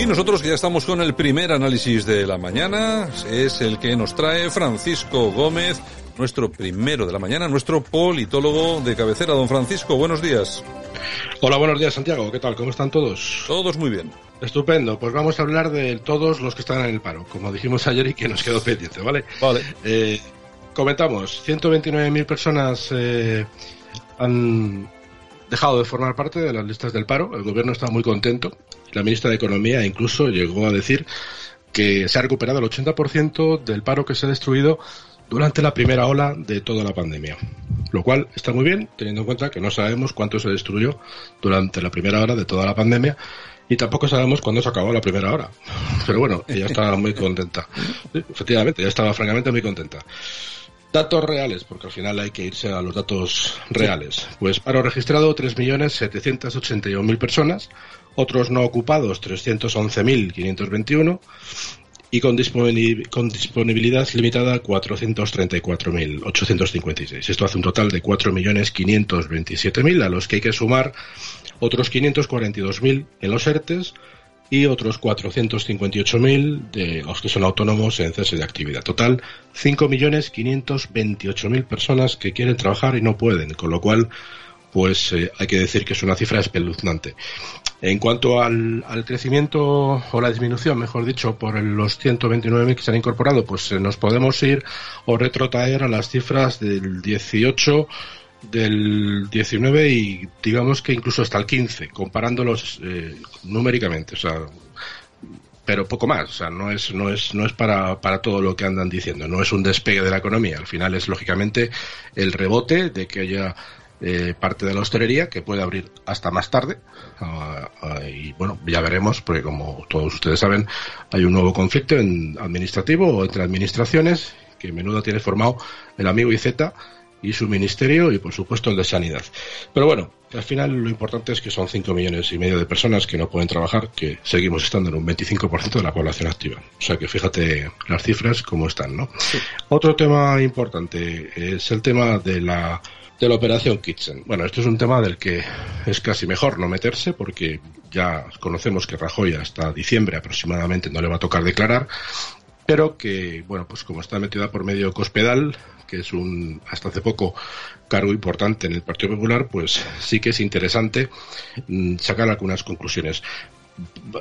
Y nosotros que ya estamos con el primer análisis de la mañana, es el que nos trae Francisco Gómez, nuestro primero de la mañana, nuestro politólogo de cabecera. Don Francisco, buenos días. Hola, buenos días Santiago, ¿qué tal? ¿Cómo están todos? Todos muy bien. Estupendo, pues vamos a hablar de todos los que están en el paro, como dijimos ayer y que nos quedó pendiente, ¿vale? Vale. Eh, comentamos, 129.000 personas eh, han dejado de formar parte de las listas del paro, el gobierno está muy contento, la ministra de Economía incluso llegó a decir que se ha recuperado el 80% del paro que se ha destruido durante la primera ola de toda la pandemia. Lo cual está muy bien, teniendo en cuenta que no sabemos cuánto se destruyó durante la primera hora de toda la pandemia y tampoco sabemos cuándo se acabó la primera hora. Pero bueno, ella estaba muy contenta. efectivamente, ella estaba francamente muy contenta. Datos reales, porque al final hay que irse a los datos reales. Pues paro registrado 3.781.000 personas, otros no ocupados 311.521 y con, disponibilidad limitada 434.856. Esto hace un total de 4.527.000 a los que hay que sumar otros 542.000 en los ERTES y otros 458.000 de los que son autónomos en cese de actividad. Total, 5.528.000 personas que quieren trabajar y no pueden, con lo cual pues eh, hay que decir que es una cifra espeluznante. En cuanto al, crecimiento o la disminución, mejor dicho, por los 129.000 que se han incorporado, pues eh, nos podemos ir o retrotraer a las cifras del 18, del 19 y digamos que incluso hasta el 15, comparándolos eh, numéricamente. O sea, pero poco más, o sea, no es, no es, no es para, para todo lo que andan diciendo, no es un despegue de la economía, al final es lógicamente el rebote de que haya eh, parte de la hostelería que puede abrir hasta más tarde. Ah, ah, y bueno, ya veremos, porque como todos ustedes saben, hay un nuevo conflicto en administrativo o entre administraciones que menudo tiene formado el amigo IZ y su ministerio y por supuesto el de sanidad. Pero bueno, al final lo importante es que son 5 millones y medio de personas que no pueden trabajar, que seguimos estando en un 25% de la población activa. O sea que fíjate las cifras como están, ¿no? Otro tema importante es el tema de la de la operación Kitchen. Bueno, esto es un tema del que es casi mejor no meterse porque ya conocemos que Rajoy hasta diciembre aproximadamente no le va a tocar declarar, pero que, bueno, pues como está metida por medio Cospedal, que es un, hasta hace poco, cargo importante en el Partido Popular, pues sí que es interesante mm, sacar algunas conclusiones.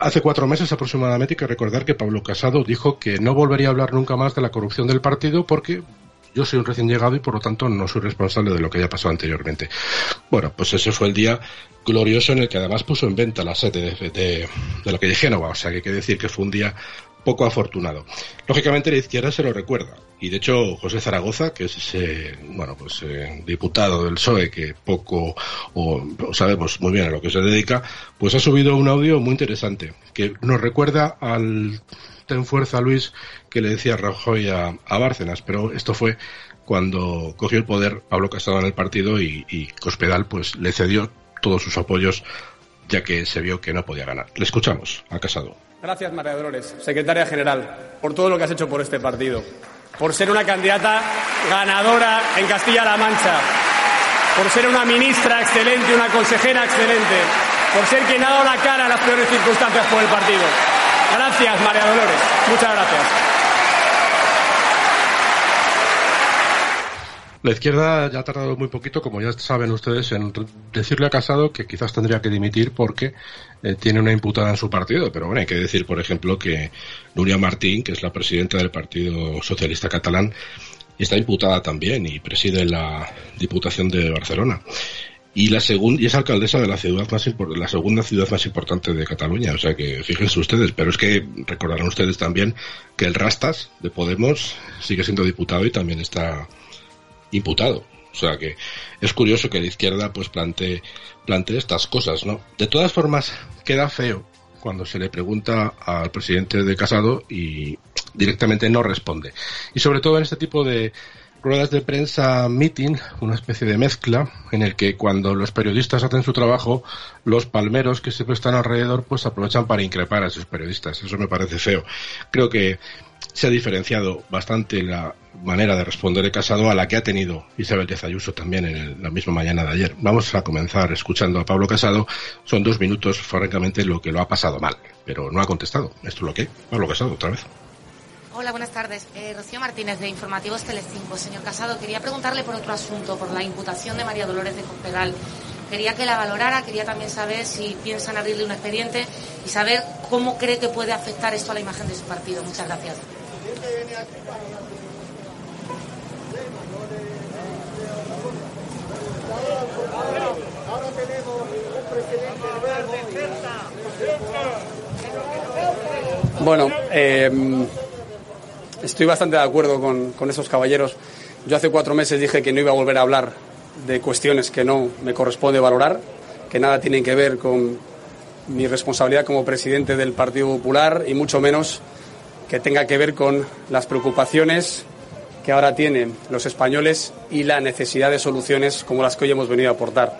Hace cuatro meses aproximadamente hay que recordar que Pablo Casado dijo que no volvería a hablar nunca más de la corrupción del partido porque yo soy un recién llegado y por lo tanto no soy responsable de lo que haya pasado anteriormente. Bueno, pues ese fue el día glorioso en el que además puso en venta la sede de, de, la calle Génova, o sea que hay que decir que fue un día poco afortunado. Lógicamente la izquierda se lo recuerda y de hecho José Zaragoza, que es ese, bueno, pues eh, diputado del PSOE que poco o, sabemos muy bien a lo que se dedica, pues ha subido un audio muy interesante que nos recuerda al ten fuerza Luis que le decía Rajoy a, a Bárcenas, pero esto fue cuando cogió el poder Pablo Casado en el partido y, y Cospedal pues le cedió todos sus apoyos ya que se vio que no podía ganar. Le escuchamos a Casado. Gracias, María Dolores, secretaria general, por todo lo que has hecho por este partido, por ser una candidata ganadora en Castilla-La Mancha, por ser una ministra excelente, una consejera excelente, por ser quien ha dado la cara en las peores circunstancias por el partido. Gracias, María Dolores. Muchas gracias. La izquierda ya ha tardado muy poquito, como ya saben ustedes, en decirle a Casado que quizás tendría que dimitir porque eh, tiene una imputada en su partido. Pero bueno, hay que decir, por ejemplo, que Nuria Martín, que es la presidenta del Partido Socialista Catalán, está imputada también y preside la Diputación de Barcelona. Y la segunda y es alcaldesa de la ciudad más la segunda ciudad más importante de Cataluña, o sea que fíjense ustedes, pero es que recordarán ustedes también que el Rastas de Podemos sigue siendo diputado y también está imputado. O sea que es curioso que la izquierda pues plantee, plantee estas cosas, ¿no? De todas formas, queda feo cuando se le pregunta al presidente de Casado y directamente no responde. Y sobre todo en este tipo de ruedas de prensa meeting, una especie de mezcla en el que cuando los periodistas hacen su trabajo, los palmeros que siempre están alrededor pues aprovechan para increpar a esos periodistas. Eso me parece feo. Creo que se ha diferenciado bastante la manera de responder de Casado a la que ha tenido Isabel Díaz Ayuso también en la misma mañana de ayer. Vamos a comenzar escuchando a Pablo Casado. Son dos minutos, francamente, lo que lo ha pasado mal, pero no ha contestado. Esto es lo que. Pablo Casado, otra vez. Hola, buenas tardes. Eh, Rocío Martínez, de Informativos Telecinco. Señor Casado, quería preguntarle por otro asunto, por la imputación de María Dolores de Cospedal. Quería que la valorara, quería también saber si piensan abrirle un expediente y saber cómo cree que puede afectar esto a la imagen de su partido. Muchas gracias. Bueno, eh, estoy bastante de acuerdo con, esos caballeros. Yo hace cuatro meses dije que no iba a volver a hablar de cuestiones que no me corresponde valorar, que nada tienen que ver con mi responsabilidad como presidente del Partido Popular y mucho menos que tenga que ver con las preocupaciones que ahora tienen los españoles y la necesidad de soluciones como las que hoy hemos venido a aportar.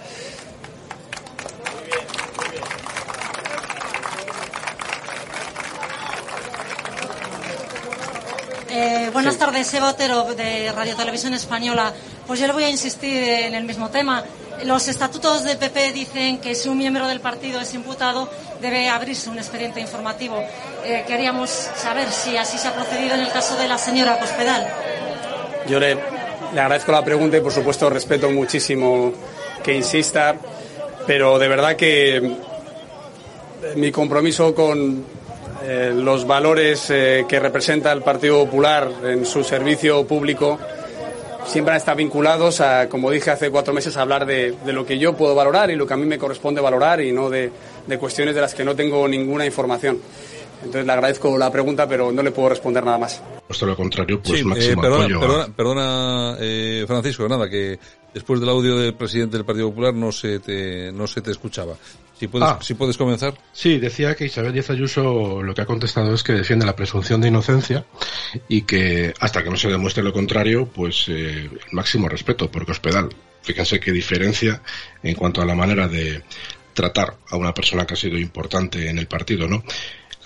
buenas tardes, Eva Otero, de Radio Televisión Española. Pues yo le voy a insistir en el mismo tema. Los estatutos del PP dicen que si un miembro del partido es imputado, debe abrirse un expediente informativo. Eh, queríamos saber si así se ha procedido en el caso de la señora Cospedal. Yo le, le agradezco la pregunta y, por supuesto, respeto muchísimo que insista, pero de verdad que mi compromiso con eh, los valores eh, que representa el Partido Popular en su servicio público siempre han estado vinculados a, como dije hace cuatro meses, a hablar de, lo que yo puedo valorar y lo que a mí me corresponde valorar y no de, cuestiones de las que no tengo ninguna información. Entonces le agradezco la pregunta, pero no le puedo responder nada más. Puesto lo contrario, pues eh, perdona, perdona, Francisco, nada, que después del audio del presidente del Partido Popular no se te, no se te escuchaba. Si puedes, ah. si puedes comenzar. Sí, decía que Isabel Díaz Ayuso lo que ha contestado es que defiende la presunción de inocencia y que hasta que no se demuestre lo contrario, pues eh, el máximo respeto por Cospedal. Fíjense qué diferencia en cuanto a la manera de tratar a una persona que ha sido importante en el partido, ¿no?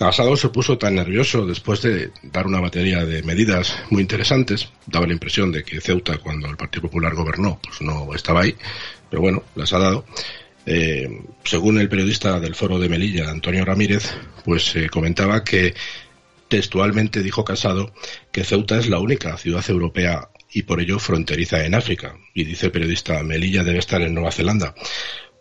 Casado se puso tan nervioso después de dar una batería de medidas muy interesantes. Daba la impresión de que Ceuta, cuando el Partido Popular gobernó, pues no estaba ahí, pero bueno, las ha dado. Eh, según el periodista del Foro de Melilla, Antonio Ramírez, pues eh, comentaba que textualmente dijo Casado que Ceuta es la única ciudad europea y por ello fronteriza en África. Y dice el periodista, Melilla debe estar en Nueva Zelanda.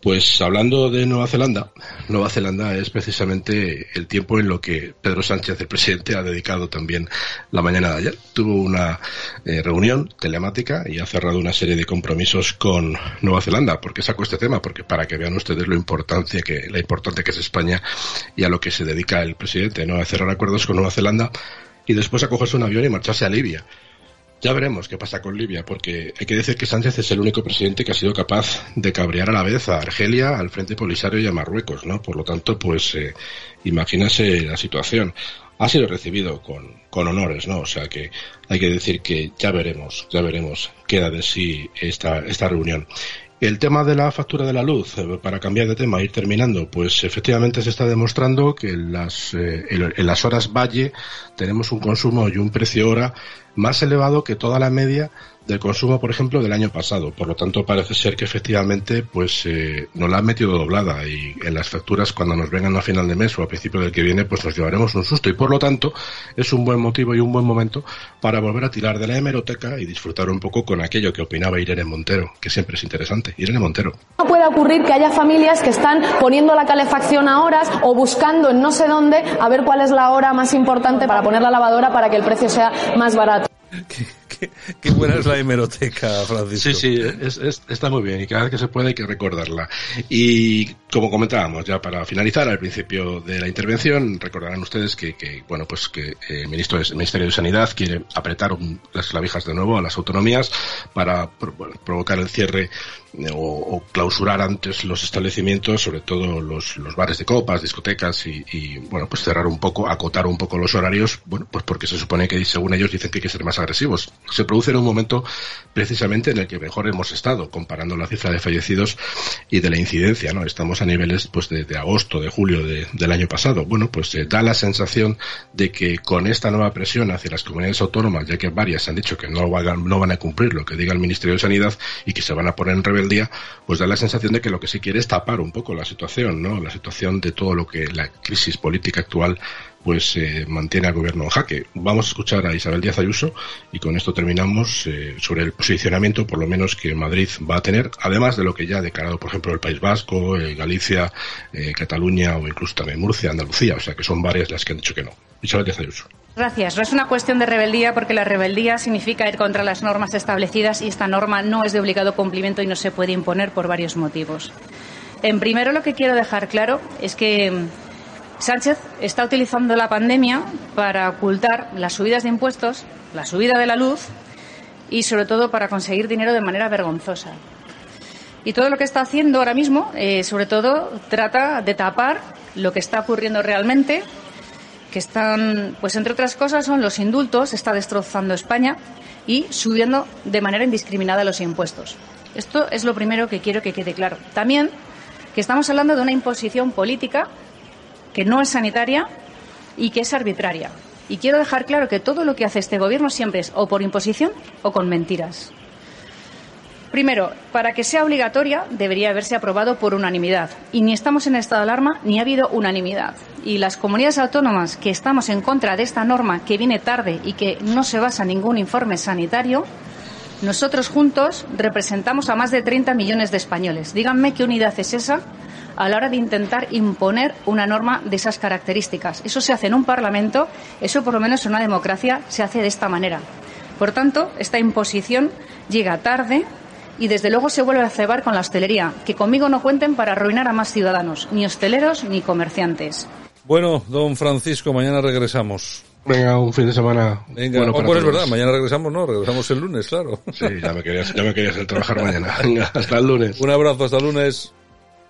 Pues hablando de Nueva Zelanda, Nueva Zelanda es precisamente el tiempo en lo que Pedro Sánchez, el presidente, ha dedicado también la mañana de ayer. Tuvo una eh, reunión telemática y ha cerrado una serie de compromisos con Nueva Zelanda. ¿Por qué saco este tema? Porque para que vean ustedes lo importante que, la importante que es España y a lo que se dedica el presidente, ¿no? A cerrar acuerdos con Nueva Zelanda y después a cogerse un avión y marcharse a Libia. Ya veremos qué pasa con Libia, porque hay que decir que Sánchez es el único presidente que ha sido capaz de cabrear a la vez a Argelia, al Frente Polisario y a Marruecos, ¿no? Por lo tanto, pues eh, imagínase la situación. Ha sido recibido con, con honores, ¿no? O sea que hay que decir que ya veremos, ya veremos qué da de sí esta, esta reunión. El tema de la factura de la luz, eh, para cambiar de tema, ir terminando, pues efectivamente se está demostrando que en las, eh, en las horas valle tenemos un consumo y un precio hora más elevado que toda la media del consumo, por ejemplo, del año pasado. Por lo tanto, parece ser que efectivamente pues eh, nos la han metido doblada y en las facturas cuando nos vengan a final de mes o a principio del que viene, pues nos llevaremos un susto. Y por lo tanto, es un buen motivo y un buen momento para volver a tirar de la hemeroteca y disfrutar un poco con aquello que opinaba Irene Montero, que siempre es interesante. Irene Montero. No puede ocurrir que haya familias que están poniendo la calefacción a horas o buscando en no sé dónde a ver cuál es la hora más importante para poner la lavadora para que el precio sea más barato. okay Qué, buena es la hemeroteca, Francisco. Sí, sí, está muy bien y cada vez que se puede hay que recordarla. Y como comentábamos ya para finalizar al principio de la intervención, recordarán ustedes que, bueno, pues que el, ministro, el Ministerio de Sanidad quiere apretar las clavijas de nuevo a las autonomías para provocar el cierre o, clausurar antes los establecimientos, sobre todo los, bares de copas, discotecas y, bueno, pues cerrar un poco, acotar un poco los horarios, bueno, pues porque se supone que según ellos dicen que hay que ser más agresivos. Se produce en un momento precisamente en el que mejor hemos estado, comparando la cifra de fallecidos y de la incidencia, ¿no? Estamos a niveles, pues, de, agosto, de julio del año pasado. Bueno, pues eh, da la sensación de que con esta nueva presión hacia las comunidades autónomas, ya que varias han dicho que no van, no van a cumplir lo que diga el Ministerio de Sanidad y que se van a poner en rebeldía, pues da la sensación de que lo que se quiere es tapar un poco la situación, ¿no? La situación de todo lo que la crisis política actual pues eh, mantiene al gobierno en jaque. Vamos a escuchar a Isabel Díaz Ayuso y con esto terminamos eh, sobre el posicionamiento, por lo menos que Madrid va a tener, además de lo que ya ha declarado, por ejemplo, el País Vasco, eh, Galicia, Cataluña o incluso también Murcia, Andalucía, o sea que son varias las que han dicho que no. Isabel Díaz Ayuso. Gracias. No es una cuestión de rebeldía porque la rebeldía significa ir contra las normas establecidas y esta norma no es de obligado cumplimiento y no se puede imponer por varios motivos. En primero, lo que quiero dejar claro es que Sánchez está utilizando la pandemia para ocultar las subidas de impuestos, la subida de la luz y, sobre todo, para conseguir dinero de manera vergonzosa. Y todo lo que está haciendo ahora mismo, eh, sobre todo, trata de tapar lo que está ocurriendo realmente, que están, pues entre otras cosas, son los indultos, está destrozando España y subiendo de manera indiscriminada los impuestos. Esto es lo primero que quiero que quede claro. También que estamos hablando de una imposición política que no es sanitaria y que es arbitraria. Y quiero dejar claro que todo lo que hace este Gobierno siempre es o por imposición o con mentiras. Primero, para que sea obligatoria debería haberse aprobado por unanimidad. Y ni estamos en estado de alarma ni ha habido unanimidad. Y las comunidades autónomas que estamos en contra de esta norma que viene tarde y que no se basa en ningún informe sanitario, nosotros juntos representamos a más de 30 millones de españoles. Díganme qué unidad es esa a la hora de intentar imponer una norma de esas características. Eso se hace en un Parlamento, eso por lo menos en una democracia se hace de esta manera. Por tanto, esta imposición llega tarde y desde luego se vuelve a cebar con la hostelería, que conmigo no cuenten para arruinar a más ciudadanos, ni hosteleros ni comerciantes. Bueno, don Francisco, mañana regresamos. Venga, un fin de semana. Venga, bueno, oh, pues es verdad, mañana regresamos, ¿no? Regresamos el lunes, claro. Sí, ya me querías, ya me querías el trabajar mañana. Venga, hasta el lunes. Un abrazo, hasta el lunes.